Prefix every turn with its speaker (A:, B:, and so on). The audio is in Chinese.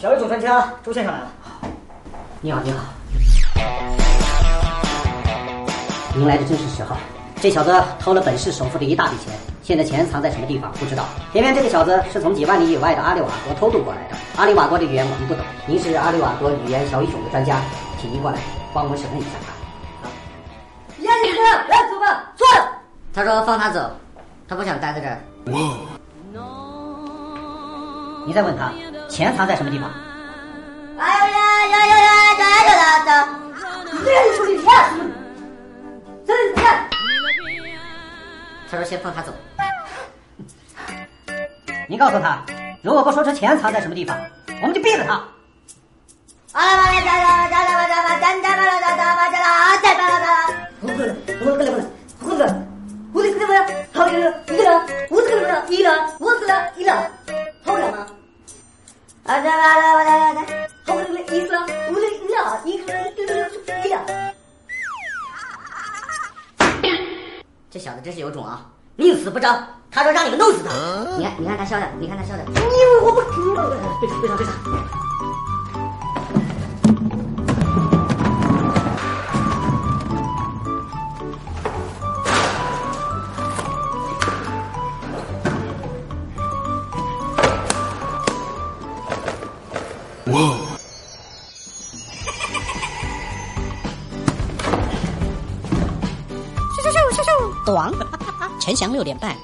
A: 小语总专家周先生来了。
B: 你好，你好。您来的真是时候。这小子偷了本市首富的一大笔钱，现在钱藏在什么地方不知道。偏偏这个小子是从几万里以外的阿里瓦国偷渡过来的。阿里瓦国的语言我们不懂，您是阿里瓦国语言小语种的专家，请您过来帮我们审问一下他。
C: 呀，你这来走吧，坐。
B: 他说放他走，他不想待在这儿。你再问他，钱藏在什么地方？
C: 哎呀呀呀呀！走走走走！走走走！
B: 他说：“先放他走。”您告诉他：“如果不说出钱藏在什么地方，我们就毙了他。”
C: 好了，大家。啊来来来来来来好不容易一我的一个一个一个呀
B: 这小子真是有种啊宁死不招他说让你们弄死他你看你看他笑的你看他笑的
C: 你以为我不知队
B: 长队长队长
D: 哇！
E: 咻咻咻咻咻！短，陈翔六点半。